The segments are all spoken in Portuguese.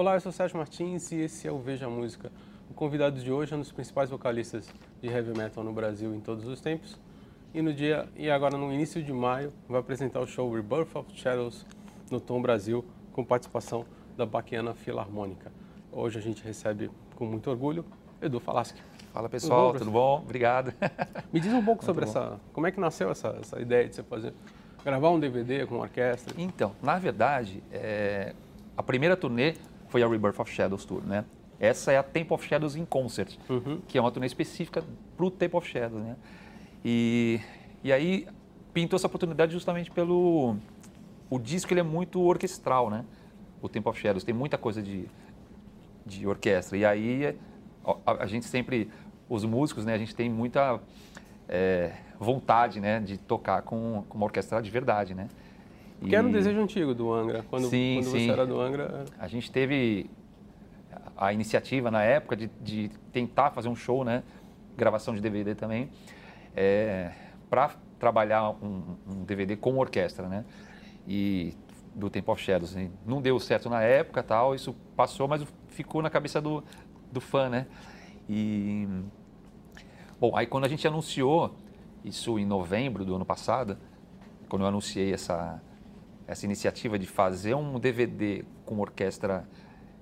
Olá, eu sou Sérgio Martins e esse é o Veja Música. O convidado de hoje é um dos principais vocalistas de heavy metal no Brasil em todos os tempos. E no dia e agora no início de maio vai apresentar o show Rebirth of Shadows no Tom Brasil com participação da Baquiana Filarmônica. Hoje a gente recebe com muito orgulho Edu Falaschi. Fala pessoal, tudo bom? Obrigado. Me diz um pouco sobre essa, como é que nasceu essa, essa ideia de você fazer, gravar um DVD com orquestra? Então, na verdade, é, a primeira turnê foi a Rebirth of Shadows Tour, né? Essa é a Temple of Shadows in Concert, uhum. que é uma turnê específica para o Temple of Shadows, né? E, e aí pintou essa oportunidade justamente pelo o disco ele é muito orquestral, né? O Temple of Shadows tem muita coisa de, de orquestra e aí a, a gente sempre os músicos, né? A gente tem muita é, vontade, né, de tocar com, com uma orquestra de verdade, né? E... Que era um desejo antigo do Angra, quando, sim, quando sim. você era do Angra. A gente teve a iniciativa na época de, de tentar fazer um show, né? Gravação de DVD também, é, para trabalhar um, um, DVD com orquestra, né? E do Temple of Shadows. Assim. Não deu certo na época, tal, isso passou, mas ficou na cabeça do, do fã, né? E bom, aí quando a gente anunciou isso em novembro do ano passado, quando eu anunciei essa essa iniciativa de fazer um DVD com orquestra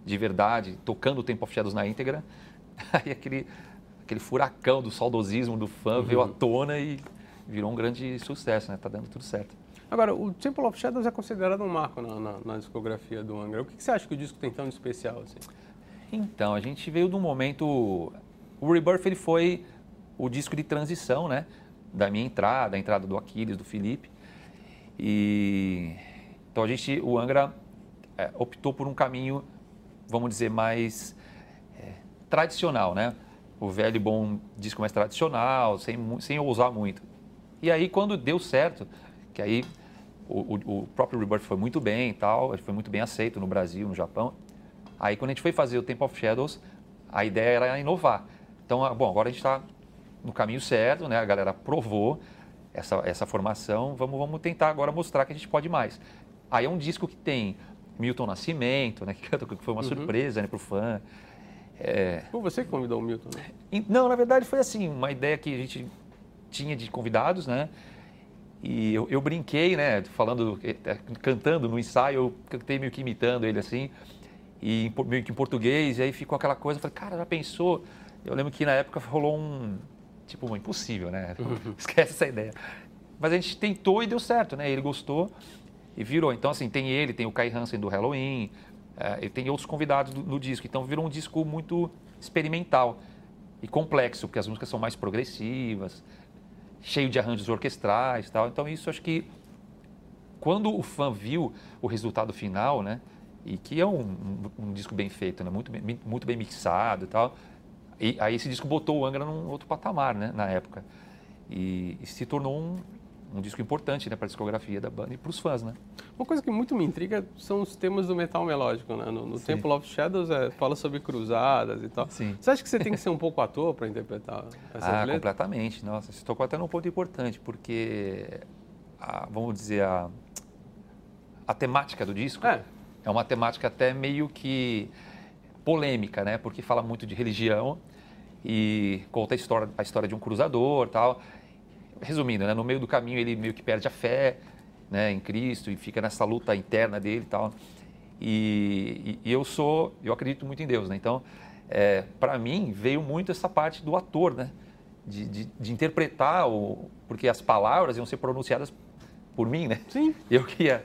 de verdade, tocando o Tempo of Shadows na íntegra, aí aquele, aquele furacão do saudosismo do fã uhum. veio à tona e virou um grande sucesso, né? Tá dando tudo certo. Agora, o Temple of Shadows é considerado um marco na, na, na discografia do Angra. O que, que, você acha que o disco tem tão de especial? Assim? Então, a gente veio de um momento... O Rebirth ele foi o disco de transição, né? Da minha entrada, a entrada do Aquiles, do Felipe. E então a gente, o Angra é, optou por um caminho, vamos dizer, mais é, tradicional, né? O velho bom disco mais tradicional, sem, sem ousar muito. E aí quando deu certo, que aí o, o, o próprio Rebirth foi muito bem e tal, foi muito bem aceito no Brasil, no Japão. Aí quando a gente foi fazer o Temple of Shadows, a ideia era inovar. Então, ah, bom, agora a gente está no caminho certo, né? A galera provou essa, essa formação, vamos, vamos tentar agora mostrar que a gente pode mais. Aí é um disco que tem Milton Nascimento, né, que foi uma uhum. surpresa né, para o fã. É... Foi você que convidou o Milton? Né? Não, na verdade foi assim, uma ideia que a gente tinha de convidados, né? E eu, eu brinquei, né, falando, é, cantando no ensaio, eu cantei meio que imitando ele assim, e meio que em português, e aí ficou aquela coisa, eu falei, cara, já pensou? Eu lembro que na época rolou um, tipo, impossível, né? Uhum. Esquece essa ideia. Mas a gente tentou e deu certo, né? Ele gostou e virou. Então, assim, tem ele, tem o Kai Hansen do Halloween, é, e tem outros convidados do, no disco. Então, virou um disco muito experimental e complexo, porque as músicas são mais progressivas, cheio de arranjos orquestrais e tal. Então, isso acho que quando o fã viu o resultado final, né, e que é um, um, um disco bem feito, né, muito, bem, muito bem mixado e tal, e aí esse disco botou o Angra num outro patamar, né, na época. E, e se tornou um, um disco importante né, para a discografia da banda e para os fãs, né? Uma coisa que muito me intriga são os temas do metal melódico, né? No, no Temple of Shadows é, fala sobre cruzadas e tal. Sim. Você acha que você tem que ser um pouco ator para interpretar essa Ah, letras? completamente. Nossa, você tocou até num ponto importante, porque, a, vamos dizer, a, a temática do disco é. é uma temática até meio que polêmica, né? Porque fala muito de religião e conta a história, a história de um cruzador tal resumindo, né, no meio do caminho ele meio que perde a fé né, em Cristo e fica nessa luta interna dele e tal. E, e, eu sou, eu acredito muito em Deus, né? Então, é, para mim veio muito essa parte do ator, né? De, de, de, interpretar, o, porque as palavras iam ser pronunciadas por mim, né? Sim. Eu queria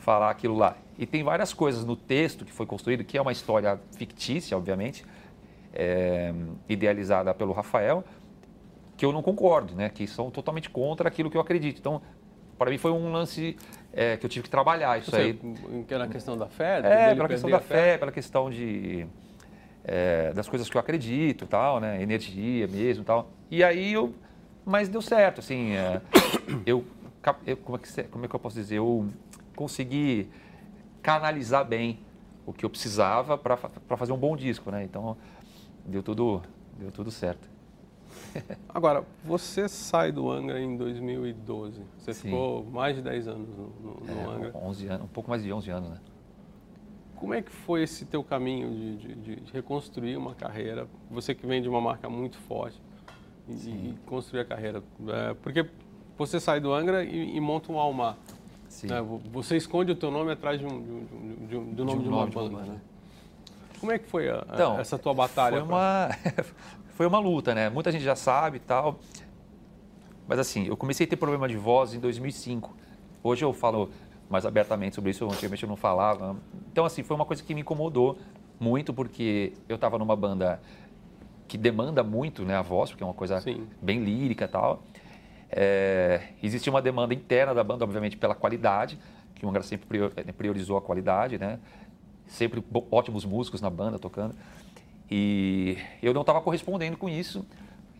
falar aquilo lá. E tem várias coisas no texto que foi construído, que é uma história fictícia, obviamente, é, idealizada pelo Rafael, que eu não concordo, né? Que são totalmente contra aquilo que eu acredito. Então, para mim foi um lance é, que eu tive que trabalhar isso Você, aí. Pela questão da fé? É, pela questão da fé, fé, pela questão de é, das coisas que eu acredito, tal, né? Energia mesmo, tal. E aí eu, mas deu certo, assim. É, eu, eu como, é que, como é que eu posso dizer? Eu consegui canalizar bem o que eu precisava para fazer um bom disco, né? Então deu tudo deu tudo certo. Agora, você sai do Angra em 2012. Você Sim. ficou mais de 10 anos no, no, é, Angra. 11 anos, um pouco mais de 11 anos, né? Como é que foi esse teu caminho de, de, de reconstruir uma carreira? Você que vem de uma marca muito forte e, e construir a carreira. É, porque você sai do Angra e, e monta um Almar. Né? Você esconde o teu nome atrás de um, de um, de um, nome de, uma banda. Né? Como é que foi a, então, essa tua batalha? Foi uma, foi uma luta, né? Muita gente já sabe e tal. Mas assim, eu comecei a ter problema de voz em 2005. Hoje eu falo mais abertamente sobre isso, antigamente eu não falava. Então assim, foi uma coisa que me incomodou muito porque eu estava numa banda que demanda muito né, a voz, porque é uma coisa Sim. bem lírica e tal. É, existia uma demanda interna da banda, obviamente, pela qualidade, que o Angra sempre né, priorizou a qualidade, né? Sempre ótimos músicos na banda tocando. E eu não estava correspondendo com isso,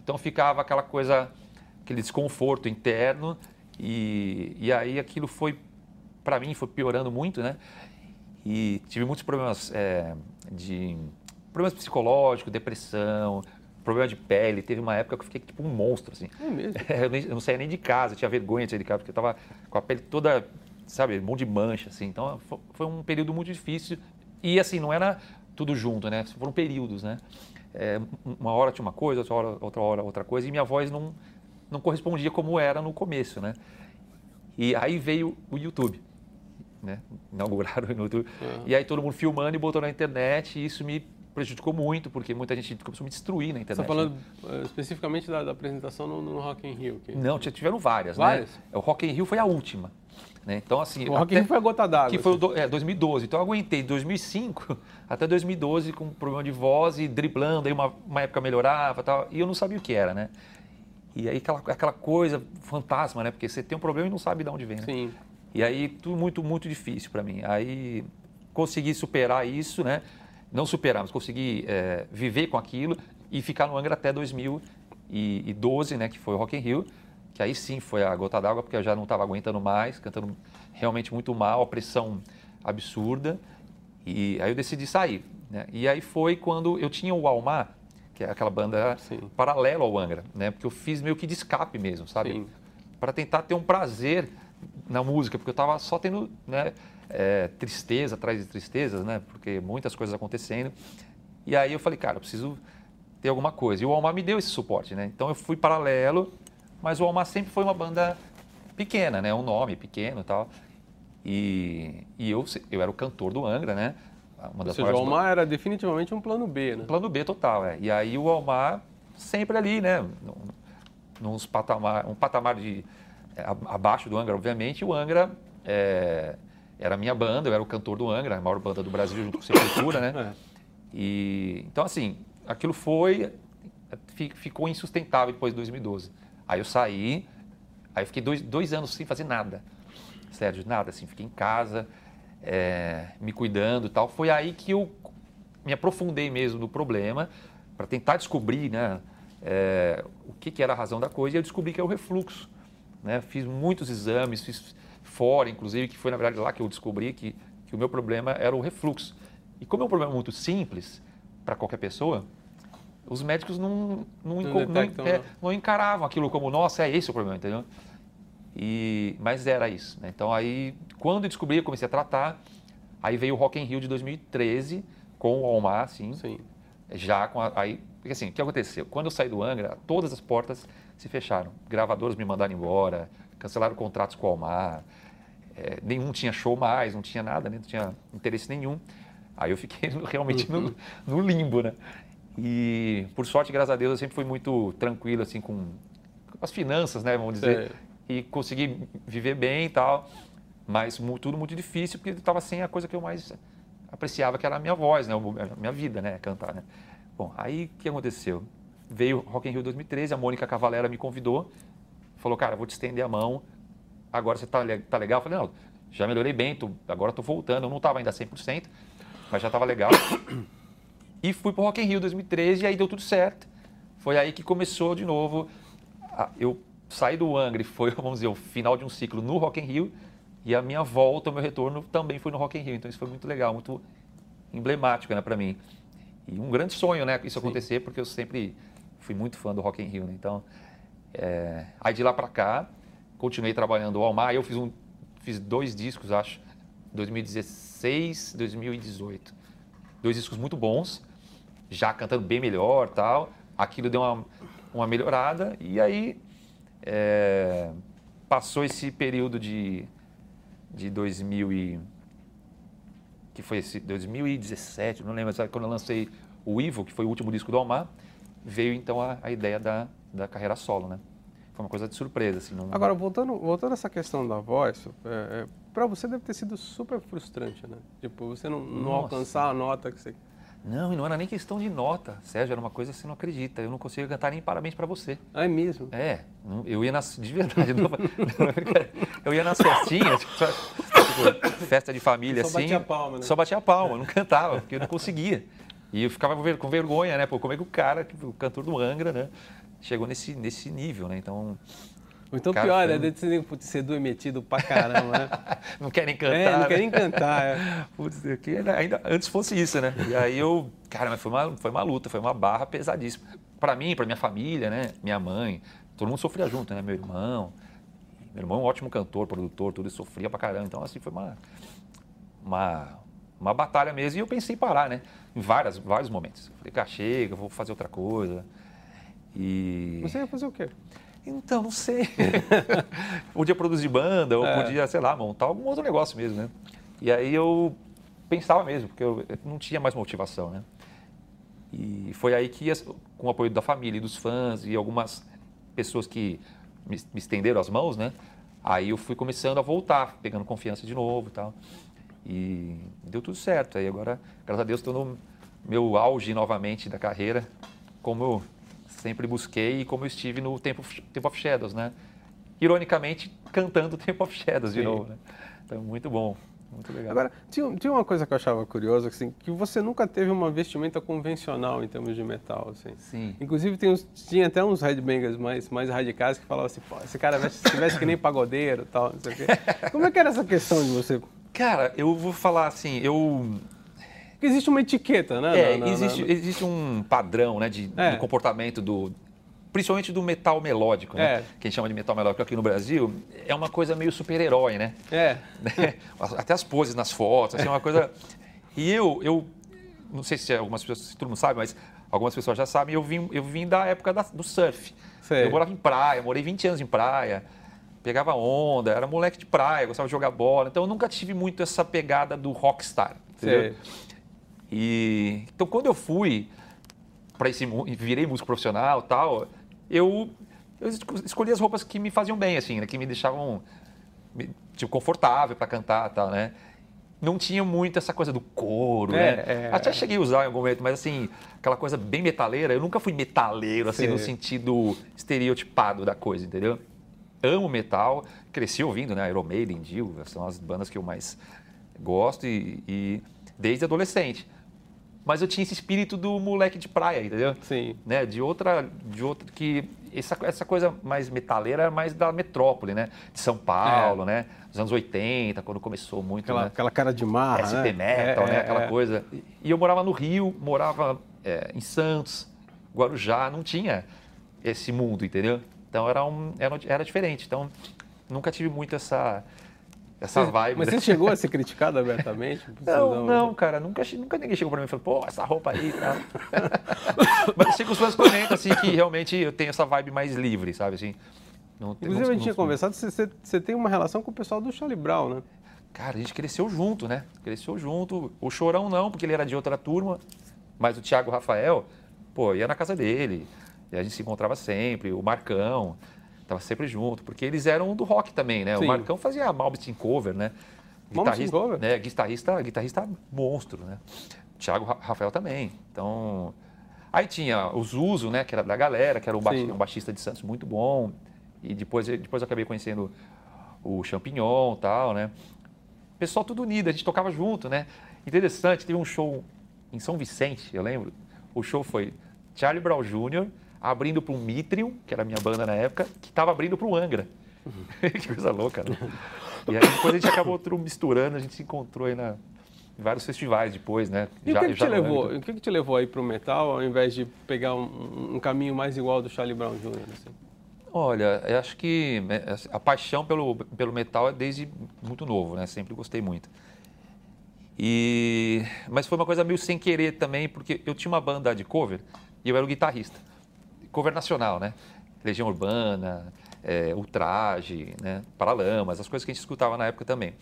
então ficava aquela coisa, aquele desconforto interno, e, e aí aquilo foi, para mim, foi piorando muito, né? E tive muitos problemas é, de problemas psicológicos, depressão, problema de pele. Teve uma época que eu fiquei tipo um monstro, assim. É mesmo? eu, nem, eu não saía nem de casa, eu tinha vergonha de sair de casa, porque eu tava com a pele toda, sabe, um monte de mancha, assim. Então foi um período muito difícil. E assim, não era tudo junto, né? Foram períodos, né? É, uma hora tinha uma coisa, outra hora, outra hora outra coisa, e minha voz não, não correspondia como era no começo, né? E aí veio o YouTube, né? Inauguraram o YouTube. Uhum. E aí todo mundo filmando e botou na internet, e isso me prejudicou muito, porque muita gente começou a me destruir na internet. Você está falando né? especificamente da, da, apresentação no, no, Rock in Rio? Que... Não, tiveram várias, né? várias? Né? O Rock in Rio foi a última. Né? Então, assim, o Rock foi a gota d'água. Que foi o é, 2012. Então, eu aguentei de 2005 até 2012 com problema de voz e driblando. Aí uma, uma época melhorava tal, e eu não sabia o que era, né? E aí aquela, aquela coisa fantasma, né? Porque você tem um problema e não sabe de onde vem, né? Sim. E aí tudo muito, muito difícil para mim. Aí consegui superar isso, né? não superamos, consegui é, viver com aquilo e ficar no Angra até 2012, né, que foi o Rock in Rio, que aí sim foi a gota d'água, porque eu já não estava aguentando mais, cantando realmente muito mal, a pressão absurda, e aí eu decidi sair. Né? E aí foi quando eu tinha o Almar, que é aquela banda sim. paralela ao Angra, né? porque eu fiz meio que de escape mesmo, sabe? Para tentar ter um prazer na música, porque eu estava só tendo né, é, tristeza atrás de tristezas, né? Porque muitas coisas acontecendo. E aí eu falei, cara, eu preciso ter alguma coisa. E o Almar me deu esse suporte, né? Então eu fui paralelo, mas o Almar sempre foi uma banda pequena, né? Um nome pequeno e tal. E, e eu, eu era o cantor do Angra, né? Uma das Ou seja, o Almar era definitivamente um plano B, né? Um plano B total, é. E aí o Almar sempre ali, né? Num, patamar, um patamar de é, abaixo do Angra, obviamente, o Angra é, era a minha banda, eu era o cantor do Angra, a maior banda do Brasil junto com Sepultura, né? É. E, então, assim, aquilo foi, ficou insustentável depois de 2012. Aí eu saí, aí eu fiquei dois, dois anos sem fazer nada. Sério, nada, assim, fiquei em casa, é, me cuidando e tal. Foi aí que eu me aprofundei mesmo no problema, para tentar descobrir, né, é, o que, que, era a razão da coisa, e eu descobri que é o refluxo. Né? Fiz muitos exames, fiz fora, inclusive, que foi na verdade lá que eu descobri que, que o meu problema era o refluxo. E como é um problema muito simples para qualquer pessoa, os médicos não, não, não, detectam, é, não, encaravam aquilo como, nossa, é esse o problema, entendeu? E, mas era isso. Né? Então aí, quando eu descobri, eu comecei a tratar, aí veio o Rock in Rio de 2013, com o Almar, assim, Sim. já com a, aí, porque assim, o que aconteceu? Quando eu saí do Angra, todas as portas se fecharam. Gravadoras me mandaram embora, cancelaram contratos com o Almar, é, nenhum tinha show mais, não tinha nada, né? não tinha interesse nenhum. Aí eu fiquei realmente no, no, limbo, né? E por sorte, graças a Deus, eu sempre fui muito tranquilo assim com as finanças, né? Vamos dizer, é. e consegui viver bem e tal. Mas tudo muito difícil porque eu estava sem a coisa que eu mais apreciava, que era a minha voz, né? A minha vida, né? Cantar, né? Bom, aí o que aconteceu? Veio Rock in Rio 2013, a Mônica Cavalera me convidou, falou, cara, vou te estender a mão, agora você está tá legal? Eu falei, não, já melhorei bem, tô, agora estou voltando. Eu não estava ainda 100%, mas já estava legal. E fui para o Rock in Rio 2013 e aí deu tudo certo. Foi aí que começou de novo. Eu saí do Angry, foi, vamos dizer, o final de um ciclo no Rock in Rio e a minha volta, o meu retorno também foi no Rock in Rio. Então isso foi muito legal, muito emblemático né, para mim. E um grande sonho, né, isso Sim. acontecer, porque eu sempre fui muito fã do Rock in Rio, né? Então, é... aí de lá para cá, continuei trabalhando o Almar. Eu fiz, um, fiz dois discos, acho, 2016, 2018. Dois discos muito bons, já cantando bem melhor tal. Aquilo deu uma, uma melhorada e aí é, passou esse período de, de 2000 e, que foi esse 2017, não lembro, sabe, quando eu lancei o Ivo, que foi o último disco do Almar, veio então a, a ideia da, da carreira solo, né? Foi uma coisa de surpresa. Assim, não... Agora, voltando, voltando a essa questão da voz, é, é, para você deve ter sido super frustrante, né? Tipo, você não, não alcançar a nota que você... Não, e não era nem questão de nota, Sérgio, era uma coisa que você não acredita. Eu não conseguia cantar nem parabéns para você. Ah, é mesmo? É, eu ia nas. De verdade, não, eu ia nas festinhas, tipo, tipo, festa de família só assim. Só batia a palma, né? Só batia a palma, não cantava, porque eu não conseguia. E eu ficava com vergonha, né? Pô, como é que o cara, tipo, o cantor do Angra, né? chegou nesse, nesse nível, né? Então. Ou então cara, pior, né? Foi... De ser do metido pra caramba, né? não querem cantar. É, não querem cantar. É. Putz, que ainda antes fosse isso, né? E aí eu, cara, mas foi uma, foi uma luta, foi uma barra pesadíssima. Para mim, para minha família, né? Minha mãe, todo mundo sofria junto, né? Meu irmão. Meu irmão é um ótimo cantor, produtor, tudo, sofria pra caramba. Então, assim, foi uma, uma, uma batalha mesmo. E eu pensei em parar, né? Em várias, vários momentos. Falei, cara, chega, vou fazer outra coisa. E... Você ia fazer o quê? Então, não sei. podia produzir banda, ou é. podia, sei lá, montar algum outro negócio mesmo, né? E aí eu pensava mesmo, porque eu não tinha mais motivação, né? E foi aí que, com o apoio da família e dos fãs e algumas pessoas que me, me estenderam as mãos, né? Aí eu fui começando a voltar, pegando confiança de novo e tal. E deu tudo certo. Aí agora, graças a Deus, estou no meu auge novamente da carreira, como sempre busquei e como eu estive no Temple, Temple of Shadows, né? Ironicamente, cantando Temple of Shadows de Sim. novo, né? Então, muito bom. Muito legal. Agora, tinha, tinha uma coisa que eu achava curiosa, assim, que você nunca teve uma vestimenta convencional em termos de metal, assim. Sim. Inclusive, tem uns, tinha até uns headbangers mais, mais radicais que falavam assim, pô, esse cara veste, se veste que nem pagodeiro e tal, não sei o quê. Como é que era essa questão de você? Cara, eu vou falar assim, eu porque existe uma etiqueta, né? É, na, na, existe, na... existe um padrão né, de, é. do comportamento do. Principalmente do metal melódico, né? É. Que a gente chama de metal melódico aqui no Brasil, é uma coisa meio super-herói, né? É. Até as poses nas fotos, assim, é uma coisa. E eu, eu não sei se algumas pessoas, se todo mundo sabe, mas algumas pessoas já sabem, eu vim, eu vim da época da, do surf. Sei. Eu morava em praia, morei 20 anos em praia, pegava onda, era moleque de praia, gostava de jogar bola. Então eu nunca tive muito essa pegada do rockstar. Entendeu? Sei. E então quando eu fui para esse virei músico profissional, tal, eu eu escolhi as roupas que me faziam bem assim, né, que me deixavam tipo confortável para cantar, tal, né? Não tinha muito essa coisa do couro, é, né? É, Até cheguei a usar em algum momento, mas assim, aquela coisa bem metaleira, eu nunca fui metaleiro assim Sim. no sentido estereotipado da coisa, entendeu? Amo metal, cresci ouvindo, né? Iron Maiden, Dio, são as bandas que eu mais gosto e, e desde adolescente mas eu tinha esse espírito do moleque de praia, entendeu? Sim. Né? De outra, de outra que essa, essa coisa mais metaleira era mais da metrópole, né? De São Paulo, é. né? Dos anos 80, quando começou muito, aquela, né? aquela cara de mar, SP né? metal, é, né? Aquela é. coisa. E eu morava no Rio, morava é, em Santos, Guarujá, não tinha esse mundo, entendeu? Então era um era, era diferente. Então nunca tive muito essa essa vibe. Mas você chegou a ser criticado abertamente? Não, não, cara, nunca, nunca ninguém chegou para mim e falou, pô, essa roupa aí e tal. mas assim, os fãs comentam assim que realmente eu tenho essa vibe mais livre, sabe assim. Não, Inclusive não, a gente tinha conversado, você, você tem uma relação com o pessoal do Charlie Brown, né? Cara, a gente cresceu junto, né? Cresceu junto. O Chorão não, porque ele era de outra turma, mas o Thiago Rafael, pô, ia na casa dele. E a gente se encontrava sempre, o Marcão. Tava sempre junto, porque eles eram do rock também, né? Sim. O Marcão fazia Malmsteen cover, né? Guitarrista, cover? Né? Guitarrista, guitarrista monstro, né? Thiago Rafael também. Então, aí tinha o Zuzo, né? Que era da galera, que era um, baixista, um baixista de Santos muito bom. E depois, depois eu acabei conhecendo o Champignon e tal, né? Pessoal tudo unido, a gente tocava junto, né? Interessante, teve um show em São Vicente, eu lembro. O show foi Charlie Brown Jr., abrindo para o Mitrium, que era a minha banda na época, que estava abrindo para o Angra. Uhum. que coisa louca, né? E aí depois a gente acabou misturando, a gente se encontrou aí na, em vários festivais depois, né? E já, o que, que te levou? O que, que te levou aí para o metal, ao invés de pegar um, um, caminho mais igual do Charlie Brown Jr.? Assim? Olha, eu acho que né, a paixão pelo, pelo metal é desde muito novo, né? Sempre gostei muito. E... Mas foi uma coisa meio sem querer também, porque eu tinha uma banda de cover e eu era o guitarrista. Cover nacional, né? Legião Urbana, é, Ultraje, né? Paralamas, as coisas que a gente escutava na época também.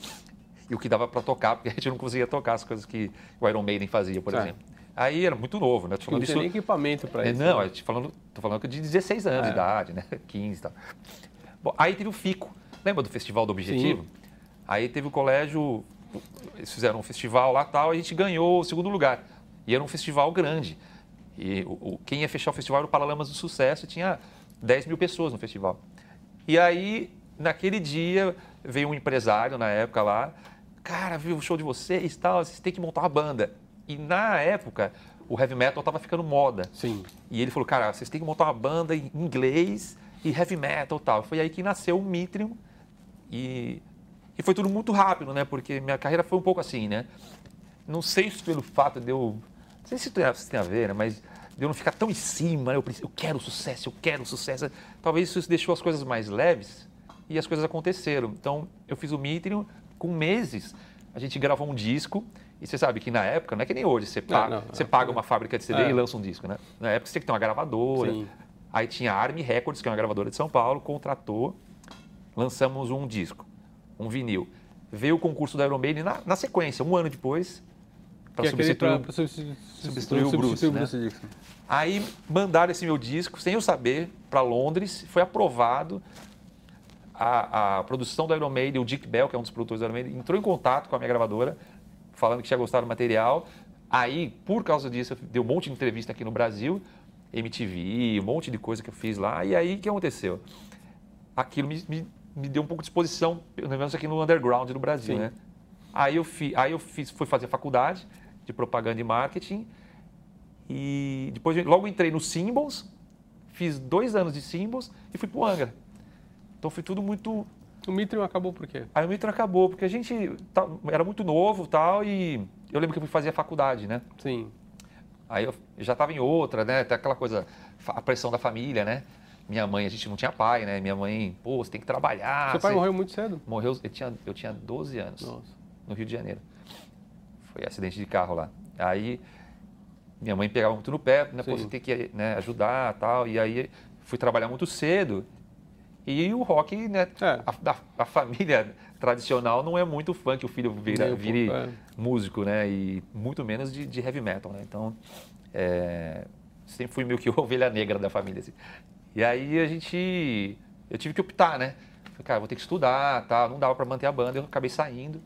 E o que dava para tocar, porque a gente não conseguia tocar as coisas que o Iron Maiden fazia, por exemplo. Aí era muito novo, né? Tô falando não tinha nem equipamento para é, isso. Não, né? falando, tô falando de 16 anos é. de idade, né? 15 e tal. Bom, aí teve o FICO. Lembra do Festival do Objetivo? Sim. Aí teve o colégio, eles fizeram um festival lá tal, a gente ganhou o segundo lugar. E era um festival grande. E o, o, quem ia fechar o festival era o Paralamas do Sucesso, e tinha 10 mil pessoas no festival. E aí, naquele dia, veio um empresário na época lá, cara, viu o show de vocês tal, vocês têm que montar uma banda. E na época, o heavy metal estava ficando moda. Sim. E ele falou, cara, vocês têm que montar uma banda em inglês e heavy metal tal. Foi aí que nasceu o Mitrium e, e foi tudo muito rápido, né? Porque minha carreira foi um pouco assim, né? Não sei se pelo fato de eu... Não sei se isso tem a ver, né? Mas de eu não ficar tão em cima, né? eu, eu quero sucesso, eu quero sucesso. Talvez isso deixou as coisas mais leves e as coisas aconteceram. Então, eu fiz o Mitrium com meses. A gente gravou um disco e você sabe que na época, não é que nem hoje, você paga, não, não, você paga uma fábrica de CD é. e lança um disco, né? Na época você tinha que ter uma gravadora. Sim. Aí tinha a Army Records, que é uma gravadora de São Paulo, contratou, lançamos um disco, um vinil. Veio o concurso da Iron Maiden na, na sequência, um ano depois, para substituir, pra, substituir, substituir, o Bruce. Né? Bruce Aí mandaram esse meu disco, sem eu saber, para Londres, foi aprovado. A, a, produção da Iron Maiden, o Dick Bell, que é um dos produtores da Iron Maiden, entrou em contato com a minha gravadora, falando que tinha gostado do material. Aí, por causa disso, eu dei um monte de entrevista aqui no Brasil, MTV, um monte de coisa que eu fiz lá. E aí, o que aconteceu? Aquilo me, me, me deu um pouco de exposição, pelo menos aqui no underground do Brasil, Sim. né? Aí eu, fi, aí eu fiz, fui fazer faculdade de propaganda e marketing. E depois, logo entrei no Symbols, fiz dois anos de Symbols e fui para o Angra. Então foi tudo muito o Mitrium acabou por quê? Aí o Mitrium acabou, porque a gente tá, era muito novo tal, e eu lembro que eu fui fazer a faculdade, né? Sim. Aí eu já estava em outra, né? Até aquela coisa, a pressão da família, né? Minha mãe, a gente não tinha pai, né? Minha mãe, pô, você tem que trabalhar. Seu pai você... morreu muito cedo? Morreu, eu tinha, eu tinha 12 anos. Nossa. No Rio de Janeiro. Foi acidente de carro lá. Aí minha mãe pegava muito no pé, né? Pô, você tem que né, ajudar tal. E aí fui trabalhar muito cedo. E o rock, né? É. A, a, família tradicional não é muito fã que o filho vira, vire é. músico, né? E muito menos de, de heavy metal, né? Então, é, sempre fui meio que ovelha negra da família. Assim. E aí a gente, eu tive que optar, né? Falei, cara, vou ter que estudar, tal. Não dava para manter a banda, eu acabei saindo,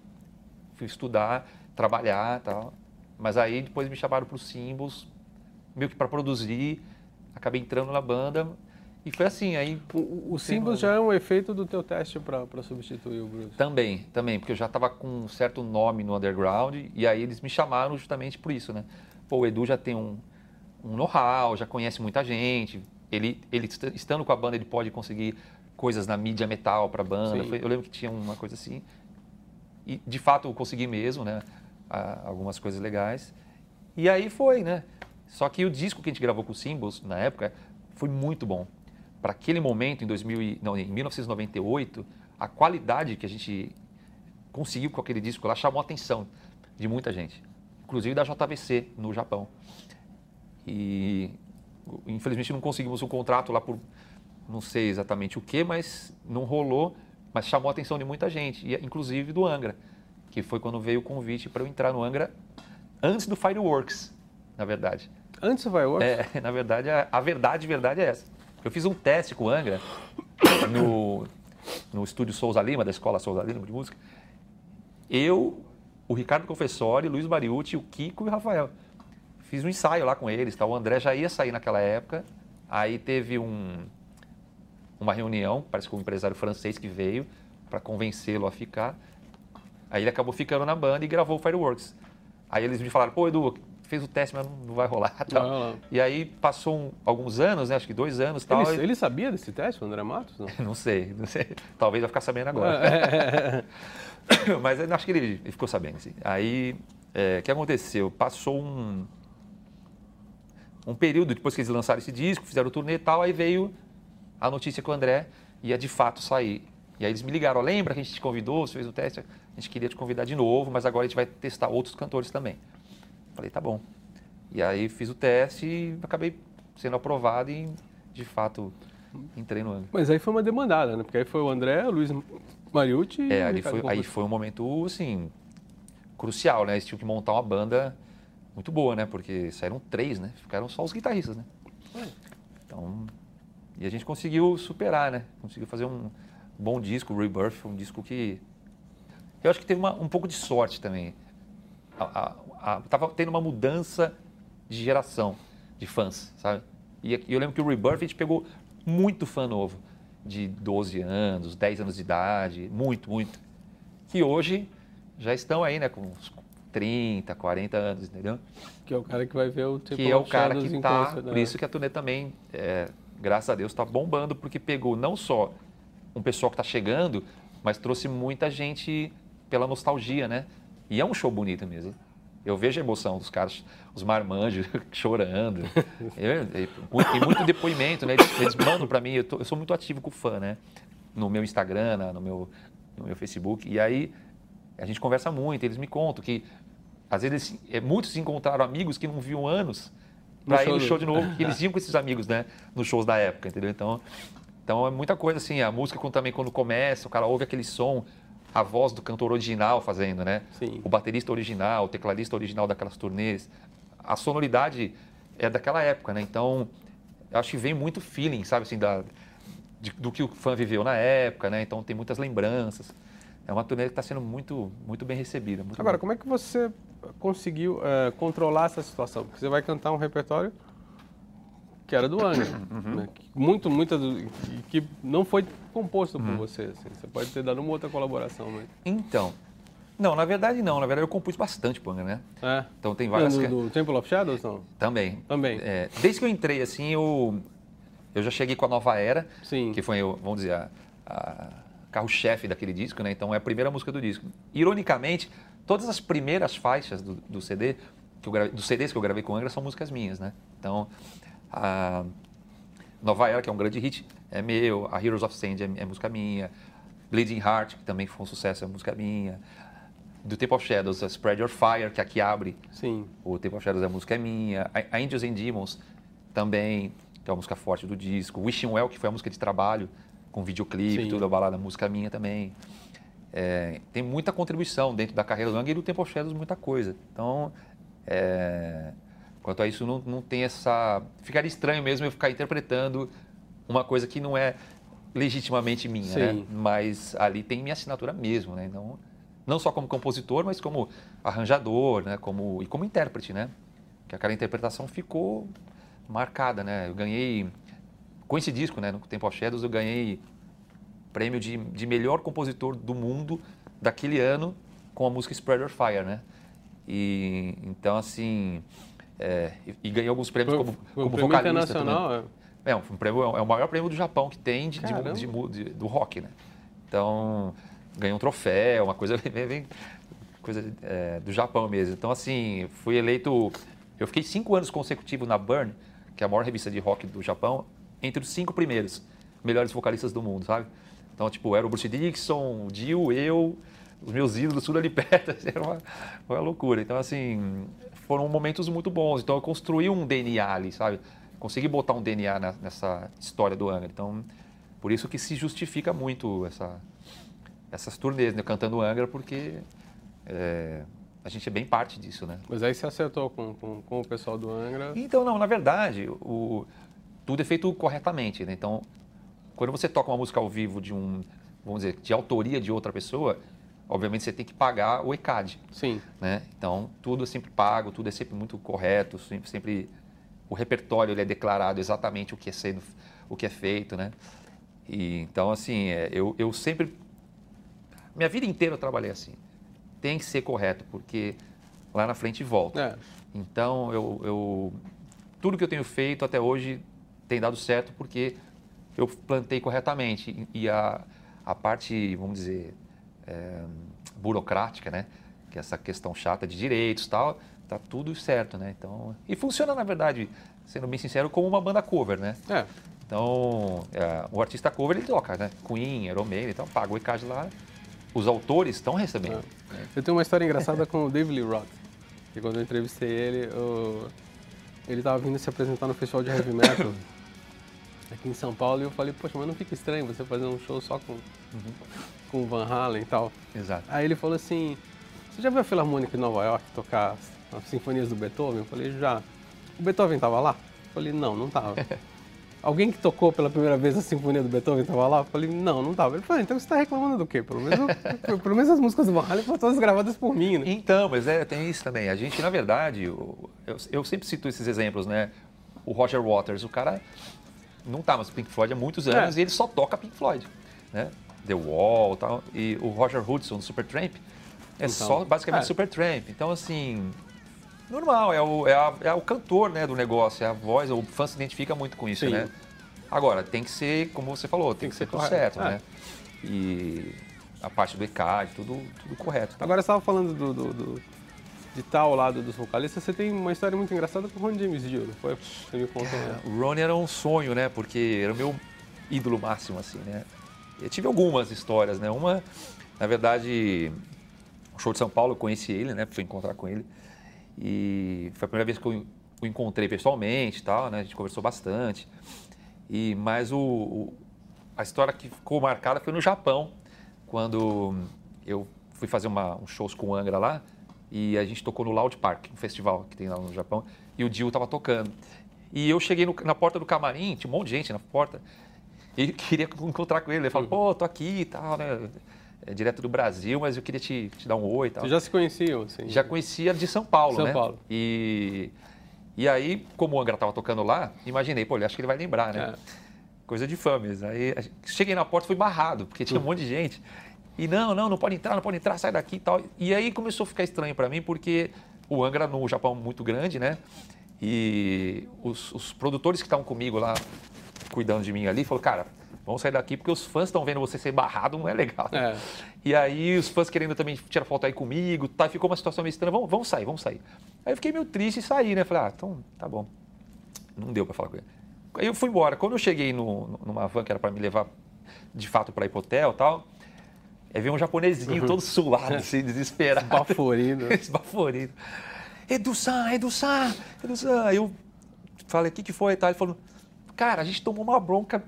fui estudar, trabalhar, tal. Mas aí depois me chamaram para os símbolos, meio que para produzir. Acabei entrando na banda, e foi assim, aí... O, o símbolo já é um efeito do teu teste para substituir o Bruce? Também, também, porque eu já estava com um certo nome no underground e aí eles me chamaram justamente por isso, né? Pô, o Edu já tem um, um know-how, já conhece muita gente, ele, ele estando com a banda ele pode conseguir coisas na mídia metal para a banda. Foi, eu lembro que tinha uma coisa assim. E de fato eu consegui mesmo, né? Algumas coisas legais. E aí foi, né? Só que o disco que a gente gravou com o Symbols na época foi muito bom para aquele momento, em, 2000, não, em 1998, a qualidade que a gente conseguiu com aquele disco lá chamou a atenção de muita gente, inclusive da JVC no Japão. E infelizmente não conseguimos um contrato lá por não sei exatamente o que, mas não rolou, mas chamou a atenção de muita gente, inclusive do Angra, que foi quando veio o convite para eu entrar no Angra antes do Fireworks, na verdade. Antes do Fireworks? É, na verdade, a, a verdade, verdade é essa. Eu fiz um teste com o Angra no, no estúdio Souza Lima, da Escola Souza Lima de Música. Eu, o Ricardo Confessori, Luiz Mariucci, o Kiko e o Rafael. Fiz um ensaio lá com eles. Tá? O André já ia sair naquela época. Aí teve um, uma reunião, parece que um empresário francês que veio para convencê-lo a ficar. Aí ele acabou ficando na banda e gravou o Fireworks. Aí eles me falaram, pô, Edu, fez o teste, mas não vai rolar. Tal. Não, não. E aí passou um, alguns anos, né? acho que dois anos tal. Ele, ele sabia desse teste, o André Matos? Não? não sei, não sei. Talvez vai ficar sabendo agora. É. mas acho que ele, ele, ficou sabendo. Assim. Aí, é, o que aconteceu? Passou um, um período depois que eles lançaram esse disco, fizeram o turnê e tal, aí veio a notícia que o André ia de fato sair. E aí eles me ligaram, lembra que a gente te convidou, você fez o teste, a gente queria te convidar de novo, mas agora a gente vai testar outros cantores também. Falei, tá bom. E aí fiz o teste e acabei sendo aprovado e, de fato, entrei no ano. Mas aí foi uma demandada, né? Porque aí foi o André, o Luiz Mariucci e É, ali foi, aí foi um momento, assim, crucial, né? Eles tinham que montar uma banda muito boa, né? Porque saíram três, né? Ficaram só os guitarristas, né? Então, e a gente conseguiu superar, né? Conseguiu fazer um bom disco, o Rebirth, um disco que... Eu acho que teve uma- um pouco de sorte também. A, a, a- tava tendo uma mudança de geração de fãs, sabe? E e eu lembro que o Rebirth a gente pegou muito fã novo, de 12 anos, 10 anos de idade, muito, muito. Que hoje já estão aí, né, com uns 30, 40 anos, entendeu? Que é o cara que vai ver o Temple que é o cara que em tá, concert, por né? isso que a turnê também, é, graças a Deus, está bombando, porque pegou não só um pessoal que está chegando, mas trouxe muita gente pela nostalgia, né? E é um show bonito mesmo. Eu vejo a emoção dos caras, os marmanjos chorando. Eu- eu- muito- Tem muito depoimento, né? Eles, eles mandam para mim, eu, tô- eu sou muito ativo com o fã, né? No meu Instagram, no meu, no meu Facebook. E aí a gente conversa muito, eles me contam que às vezes é, muitos encontraram amigos que não viam anos No para ir no show de novo, que eles iam com esses amigos, né? Nos shows da época, entendeu? Então, então é muita coisa assim, a música também quando começa, o cara ouve aquele som, a voz do cantor original fazendo, né? Sim. O baterista original, o tecladista original daquelas turnês. A sonoridade é daquela época, né? Então, eu acho que vem muito feeling, sabe, assim, da, de- do que o fã viveu na época, né? Então tem muitas lembranças. É uma turnê que está sendo muito, muito bem recebida. muito Agora, bem. como é que você conseguiu eh, controlar essa situação? Porque você vai cantar um repertório que era do Angra, Uhum. né? Que Muito, muita do, que, não foi composto Uhum. por você. assim. Você pode ter dado uma outra colaboração, mas... Então, não, na verdade não. Na verdade eu compus bastante Panga, né? É. Então tem várias... do, ca- do Temple of Shadows, não? Também. Também. É, desde que eu entrei, assim, eu, eu já cheguei com a Nova Era, Sim. que foi, vamos dizer, a, a carro-chefe daquele disco, né? Então é a primeira música do disco. Ironicamente, todas as primeiras faixas do, do CD, que eu gravei, dos CDs que eu gravei com o Angra, são músicas minhas, né? Então, a Nova Era, que é um grande hit, é meu. A Heroes of Sand é, é música minha. Bleeding Heart, que também foi um sucesso, é música minha. Do Temple of Shadows, a Spread Your Fire, que aqui abre Sim. o Temple of Shadows, a música é minha. A a Angels and Demons também, que é uma música forte do disco. Wishing Well, que foi a música de trabalho, com videoclipe, Sim. tudo, a balada, a música é minha também. É, tem muita contribuição dentro da carreira do Ang e do Temple of Shadows, muita coisa. Então, é, quanto a isso, não, não tem essa... Ficaria estranho mesmo eu ficar interpretando uma coisa que não é legitimamente minha, né? Sim. Mas ali tem minha assinatura mesmo, né? Não, não só como compositor, mas como arranjador, né? Como, e como intérprete, né? Que aquela interpretação ficou marcada, né? Eu ganhei, com esse disco, né? No Temple of Shadows, eu ganhei prêmio de, de melhor compositor do mundo daquele ano com a música Spread Your Fire, né? E então assim é, e, e ganhei alguns prêmios como, como prêmio vocalista também. internacional, é. É, um prêmio, é o maior prêmio do Japão que tem de, de- de do rock, né? Então, ganhei um troféu, uma coisa bem- coisa é, do Japão mesmo. Então, assim, fui eleito. Eu fiquei cinco anos consecutivos na Burn, que é a maior revista de rock do Japão, entre os cinco primeiros melhores vocalistas do mundo, sabe? Então, tipo, era o Bruce Dixon, o Dio, eu, os meus ídolos, tudo ali perto. assim, Era uma, uma loucura. Então, assim, foram momentos muito bons. Então, eu construí um DNA ali, sabe? Consegui botar um DNA na- nessa história do Angra. Então, por isso que se justifica muito essa, essas turnês, né? Cantando Angra, porque é, a gente é bem parte disso, né? Mas aí você acertou com, com, com o pessoal do Angra. Então, não, na verdade, o, tudo é feito corretamente, né? Então, quando você toca uma música ao vivo de um, vamos dizer, de autoria de outra pessoa, obviamente você tem que pagar o ECAD, Sim. né? Então, tudo é sempre pago, tudo é sempre muito correto, sempre, sempre o repertório ele é declarado exatamente o que é sendo, o que é feito, né? E, então, assim, é, eu, eu sempre, minha vida inteira eu trabalhei assim. Tem que ser correto, porque lá na frente volta. É. Então, eu, eu- tudo que eu tenho feito até hoje tem dado certo porque eu plantei corretamente. E a, a parte, vamos dizer, é, burocrática, né? Que é essa questão chata de direitos e tal, tá tudo certo, né? Então, e funciona, na verdade, sendo bem sincero, como uma banda cover, né? É. Então, é, o artista cover ele toca, né? Queen, Maiden, então paga o ECAD lá. Os autores estão recebendo. É. Eu tenho uma história engraçada com o David Lee Roth, que quando eu entrevistei ele, eu... ele estava vindo se apresentar no festival de heavy metal aqui em São Paulo e eu falei, poxa, mas não fica estranho você fazer um show só com, uhum. com Van Halen e tal. Exato. Aí ele falou assim, você já viu a Filarmônica de Nova York tocar as, as sinfonias do Beethoven? Eu falei, já. O Beethoven estava lá? Eu falei, não, não estava. Alguém que tocou pela primeira vez a Sinfonia do Beethoven estava lá? Eu falei, não, não estava. Ele falou, então você está reclamando do quê? Pelo menos, pelo menos as músicas do Van Halen foram todas gravadas por mim, né? Então, mas é, tem isso também. A gente, na verdade, eu, eu, eu sempre cito esses exemplos, né? O Roger Waters, o cara não tá mais Pink Floyd há muitos é. anos é. e ele só toca Pink Floyd, né? The Wall tal. E o Roger Hudson, do Supertramp, é então, só basicamente é. Supertramp. Então, assim, normal, é o, é, a, é o cantor né, do negócio, é a voz, o fã se identifica muito com isso, Sim. né? Agora, tem que ser, como você falou, tem, tem que, que, ser tudo certo, né? É. E a parte do ECAD, tudo, tudo correto. Agora, você estava falando do, do, do, de estar ao lado dos vocalistas, você tem uma história muito engraçada com o Ron James Dio, não foi? Você me contou. Né? O Ron era um sonho, né? Porque era o meu ídolo máximo, assim, né? Eu tive algumas histórias, né? Uma, na verdade, no show de São Paulo, eu conheci ele, né? Fui encontrar com ele. E foi a primeira vez que eu o encontrei pessoalmente, tal, né? A gente conversou bastante. E mas o, o, a história que ficou marcada foi no Japão, quando eu fui fazer uma, um shows com o Angra lá e a gente tocou no Loud Park, um festival que tem lá no Japão, e o Dio estava tocando. E eu cheguei no, na porta do camarim, tinha um monte de gente na porta, e queria encontrar com ele. Ele falou, uhum. pô, tô aqui e tal, né? é, direto do Brasil, mas eu queria te, te dar um oi e tal. Vocês já se conheciam? Assim? Já conhecia de São Paulo, São né? São Paulo. E, e aí, como o Angra estava tocando lá, imaginei, pô, acho que ele vai lembrar, né? É. Coisa de fã mesmo. Aí cheguei na porta, fui barrado, porque tinha um monte de gente. E não, não, não pode entrar, não pode entrar, sai daqui e tal. E aí começou a ficar estranho para mim, porque o Angra no Japão é muito grande, né? E os, os produtores que estavam comigo lá, cuidando de mim ali, falaram, cara, vamos sair daqui porque os fãs estão vendo você ser barrado, não é legal. É. E aí os fãs querendo também tirar foto aí comigo, tá, ficou uma situação meio estranha, vamos, vamos sair, vamos sair. Aí eu fiquei meio triste e saí, né? Falei, ah, então tá bom. Não deu para falar com ele. Aí eu fui embora. Quando eu cheguei no, numa van que era para me levar de fato para ir pro hotel e tal, aí veio um japonesinho uhum. todo suado, assim, desesperado. Esbaforido. Esbaforido. Edu-san, Edu-san, Edu-san. Aí eu falei, o que, que foi e tal? Ele falou, cara, a gente tomou uma bronca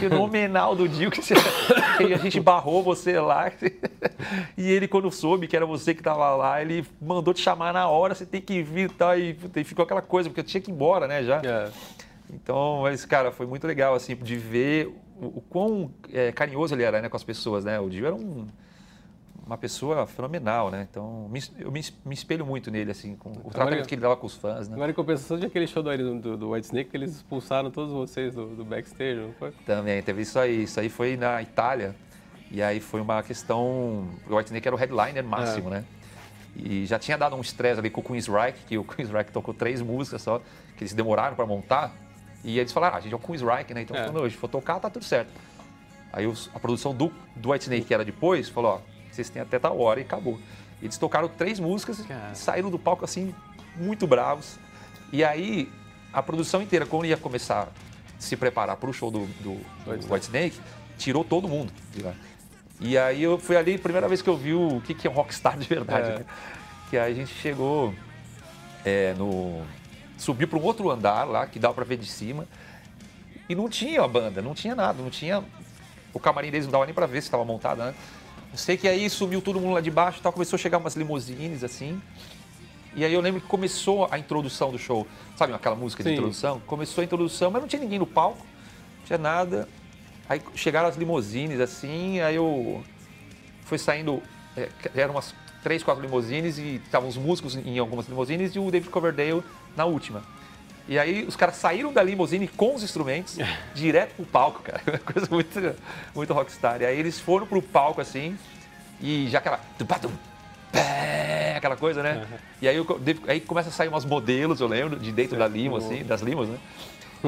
fenomenal do Dio, que, você, que, a gente barrou você lá. E ele, quando soube que era você que estava lá, ele mandou te chamar na hora, você tem que vir e tal. E, e ficou aquela coisa, porque eu tinha que ir embora, né, já. É. Então, mas, cara, foi muito legal, assim, de ver o, o quão é, carinhoso ele era né, com as pessoas, né? O Dio era um uma pessoa fenomenal, né? Então, me, eu me, me, espelho muito nele, assim, com o tratamento que ele dava com os fãs, né? Agora, em compensação de aquele show do, do, do White Snake, que eles expulsaram todos vocês do, do, backstage, não foi? Também, teve isso aí. Isso aí foi na Itália. E aí foi uma questão... O White Snake era o headliner máximo, é. né? E já tinha dado um estresse ali com o Queensryche, que o Queensryche tocou três músicas só, que eles demoraram para montar. E eles falaram, ah, a gente é o Queensryche, né? Então, é. gente for tocar, tá tudo certo. Aí os, a produção do, do White Snake, que era depois, falou, ó, vocês têm até tal hora e acabou. Eles tocaram três músicas e saíram do palco assim, muito bravos. E aí, a produção inteira, quando ia começar a se preparar para o show do, do, do White Snake, tirou todo mundo de lá. E aí eu fui ali, primeira vez que eu vi o que, que é um rockstar de verdade. É. Né? Que aí a gente chegou é, no. Subiu para um outro andar lá, que dava para ver de cima. E não tinha a banda, não tinha nada, não tinha. O camarim deles não dava nem para ver se estava montada, né? Eu sei que aí sumiu todo mundo lá de baixo, tal, começou a chegar umas limusines assim. E aí eu lembro que começou a introdução do show. Sabe aquela música de Sim. introdução? Começou a introdução, mas não tinha ninguém no palco, não tinha nada. Aí chegaram as limusines assim, aí eu fui saindo, é, eram umas três, quatro limusines e estavam os músicos em algumas limusines e o David Coverdale na última. E aí os caras saíram da limusine com os instrumentos, direto pro palco, cara. Coisa muito, muito rockstar. E aí eles foram pro palco assim, e já aquela. Aquela coisa, né? Uhum. E aí, aí começa a sair umas modelos, eu lembro, de dentro da limo, assim, das limos, né?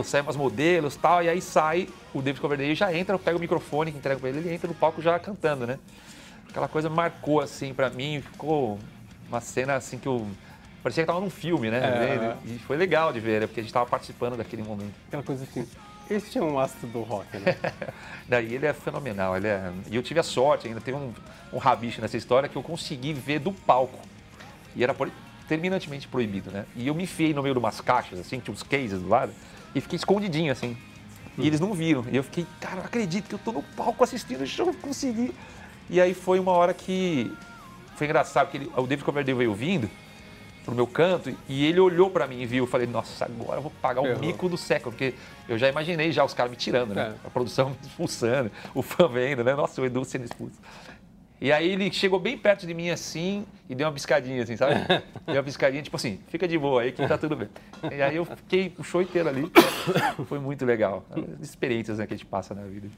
Saem umas modelos e tal, e aí sai o David Coverdale já entra, pega o microfone que entrega pra ele, ele entra no palco já cantando, né? Aquela coisa marcou, assim, pra mim, ficou uma cena, assim, que eu Parecia que estava num filme, né? É, e foi legal de ver, né? porque a gente estava participando daquele momento. Aquela coisa assim, Este é um astro do rock, né? Daí ele é fenomenal. Ele é... E eu tive a sorte, ainda tem um, um rabicho nessa história, que eu consegui ver do palco. E era terminantemente proibido, né? E eu me enfiei no meio de umas caixas, assim, tinha uns cases do lado, e fiquei escondidinho, assim. E eles não viram. E eu fiquei, cara, não acredito que eu tô no palco assistindo o show, consegui. E aí foi uma hora que. Foi engraçado, porque ele, o David Coverdale veio vindo pro meu canto e ele olhou para mim e viu. Eu falei, nossa, agora eu vou pagar o mico do século, porque eu já imaginei já os caras me tirando, né? É. A produção me expulsando, o fã vendo, né? Nossa, o Edu sendo expulso. E aí ele chegou bem perto de mim assim e deu uma piscadinha, assim, sabe? deu uma piscadinha, tipo assim, fica de boa aí que tá tudo bem. E aí eu fiquei o show inteiro ali. Foi muito legal. As experiências né, que a gente passa na vida.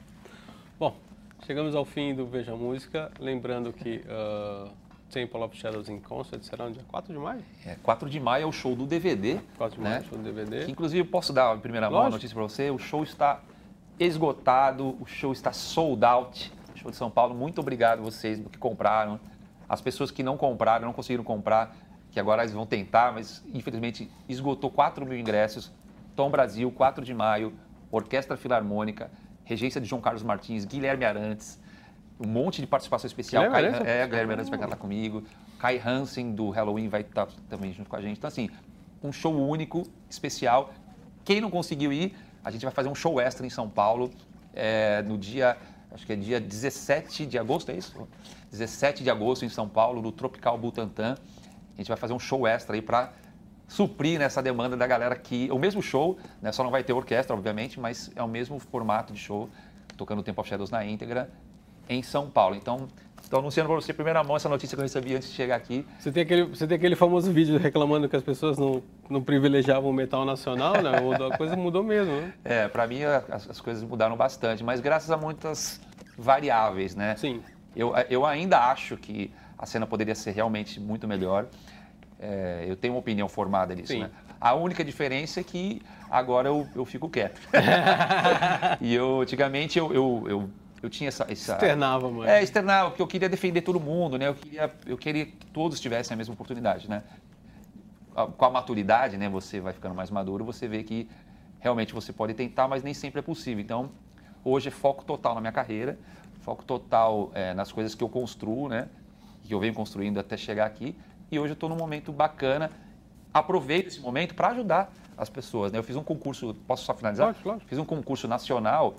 Bom, chegamos ao fim do Veja Música. Lembrando que uh, Temple of Shadows in Concert será no dia 4 de maio? É, 4 de maio é o show do DVD. 4 de né? maio, show do DVD. Que, inclusive, posso dar em primeira mão a notícia para você. O show está esgotado, o show está sold out Show de São Paulo, muito obrigado vocês que compraram. As pessoas que não compraram, não conseguiram comprar, que agora eles vão tentar, mas infelizmente esgotou 4 mil ingressos. Tom Brasil, 4 de maio, Orquestra Filarmônica, regência de João Carlos Martins, Guilherme Arantes, um monte de participação especial. Guilherme Arantes? É, Guilherme Arantes vai cantar comigo. Kai Hansen, do Halloween, vai estar também junto com a gente. Então, assim, um show único, especial. Quem não conseguiu ir, a gente vai fazer um show extra em São Paulo é, no dia acho que é dia 17 de agosto, é isso? 17 de agosto em São Paulo, no Tropical Butantã. A gente vai fazer um show extra aí para suprir nessa demanda da galera que. O mesmo show, né, só não vai ter orquestra, obviamente, mas é o mesmo formato de show, tocando o Temple of Shadows na íntegra, em São Paulo. Então, Estou anunciando para você, primeira mão, essa notícia que eu recebi antes de chegar aqui. Você tem aquele, você tem aquele famoso vídeo reclamando que as pessoas não, não privilegiavam o metal nacional, né? A coisa mudou mesmo, né? É, para mim as, as, coisas mudaram bastante, mas graças a muitas variáveis, né? Sim. Eu, eu ainda acho que a cena poderia ser realmente muito melhor. É, eu tenho uma opinião formada nisso, Sim. né? A única diferença é que agora eu, eu fico quieto. e eu, antigamente, eu, eu, eu eu tinha essa, essa externava mãe é externava porque eu queria defender todo mundo né? Eu queria eu queria que todos tivessem a mesma oportunidade né? Com a maturidade né? Você vai ficando mais maduro você vê que realmente você pode tentar mas nem sempre é possível. Então hoje é foco total na minha carreira foco total é, nas coisas que eu construo né? Que eu venho construindo até chegar aqui. E hoje eu estou num momento bacana. Aproveito esse momento para ajudar as pessoas né? Eu fiz um concurso posso só finalizar? Claro, claro. fiz um concurso nacional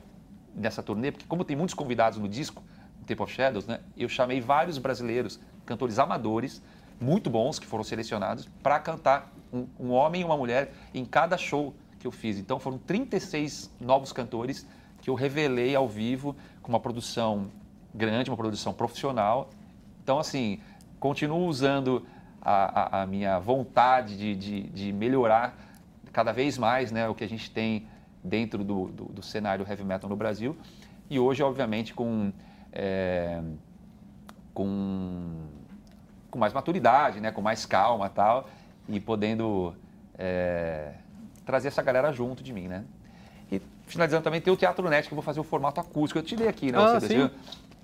nessa turnê, porque como tem muitos convidados no disco, no Temple of Shadows, né, eu chamei vários brasileiros, cantores amadores, muito bons, que foram selecionados, para cantar um, um, homem e uma mulher em cada show que eu fiz. Então foram 36 novos cantores que eu revelei ao vivo, com uma produção grande, uma produção profissional. Então, assim, continuo usando a, a, a minha vontade de, de, de melhorar cada vez mais né, o que a gente tem dentro do, do, do, cenário heavy metal no Brasil. E hoje, obviamente, com, é, com, com mais maturidade, né? com mais calma tal, e podendo é, trazer essa galera junto de mim. Né? E finalizando também, tem o Teatro Net, que eu vou fazer o formato acústico. Eu te dei aqui, né? Ah, sim.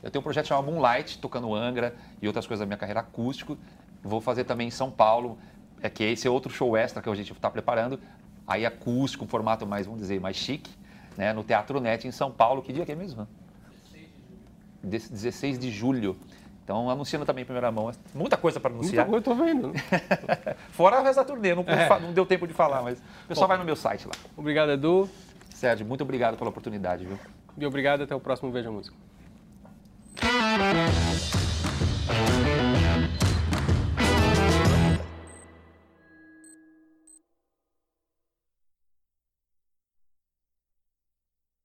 Eu tenho um projeto chamado Moonlight, tocando Angra e outras coisas da minha carreira acústico. Vou fazer também em São Paulo, é que esse é outro show extra que a gente está preparando, aí acústico, um formato mais, vamos dizer, mais chique, né, no Teatro Net em São Paulo. Que dia que é mesmo? 16 de julho. Então, anunciando também em primeira mão. Muita coisa para anunciar. Muita coisa, eu tô vendo. Fora o resto da turnê, não, é. não, deu tempo de falar, mas o pessoal Bom, vai no meu site lá. Obrigado, Edu. Sérgio, muito obrigado pela oportunidade, viu? E obrigado, até o próximo Veja Música.